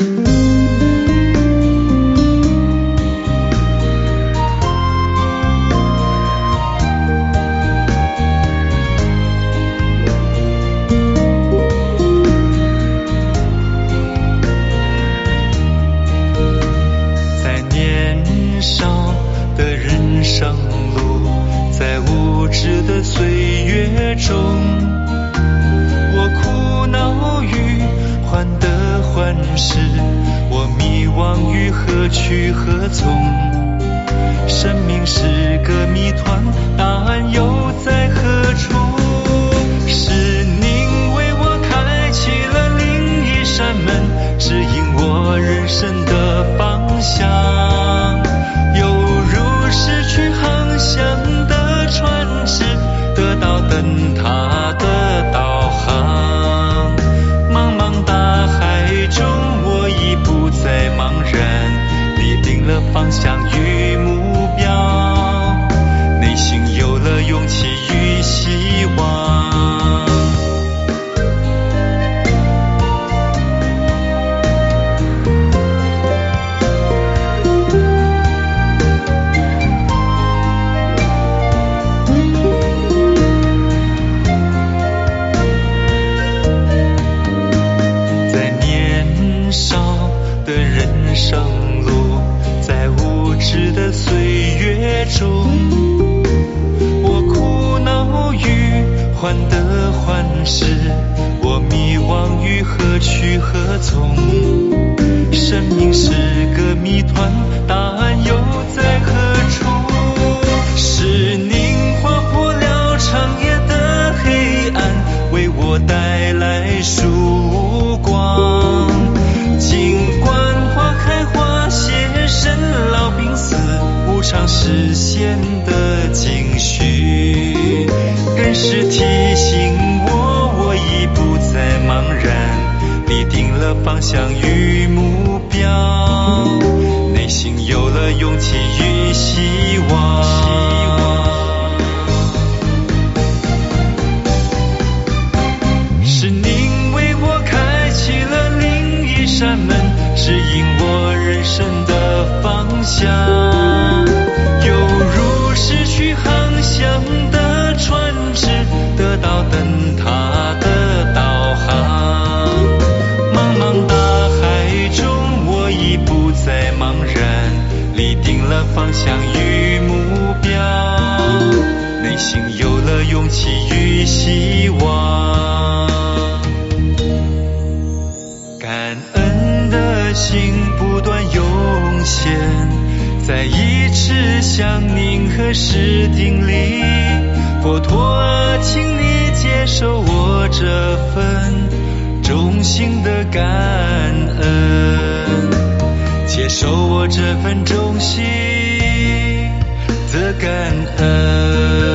在年少的人生路，去何从。方向中，我苦恼于患得患失，我迷惘于何去何从。生命是个谜团，答案又在何处？是您划破了长夜的黑暗，为我带实现的警讯，更是提醒我，我已不再茫然，你定了方向与目了方向与目标，内心有了勇气与希望。感恩的心不断涌现，在一直向您和诗顶里，佛陀请受我这份衷心的感恩。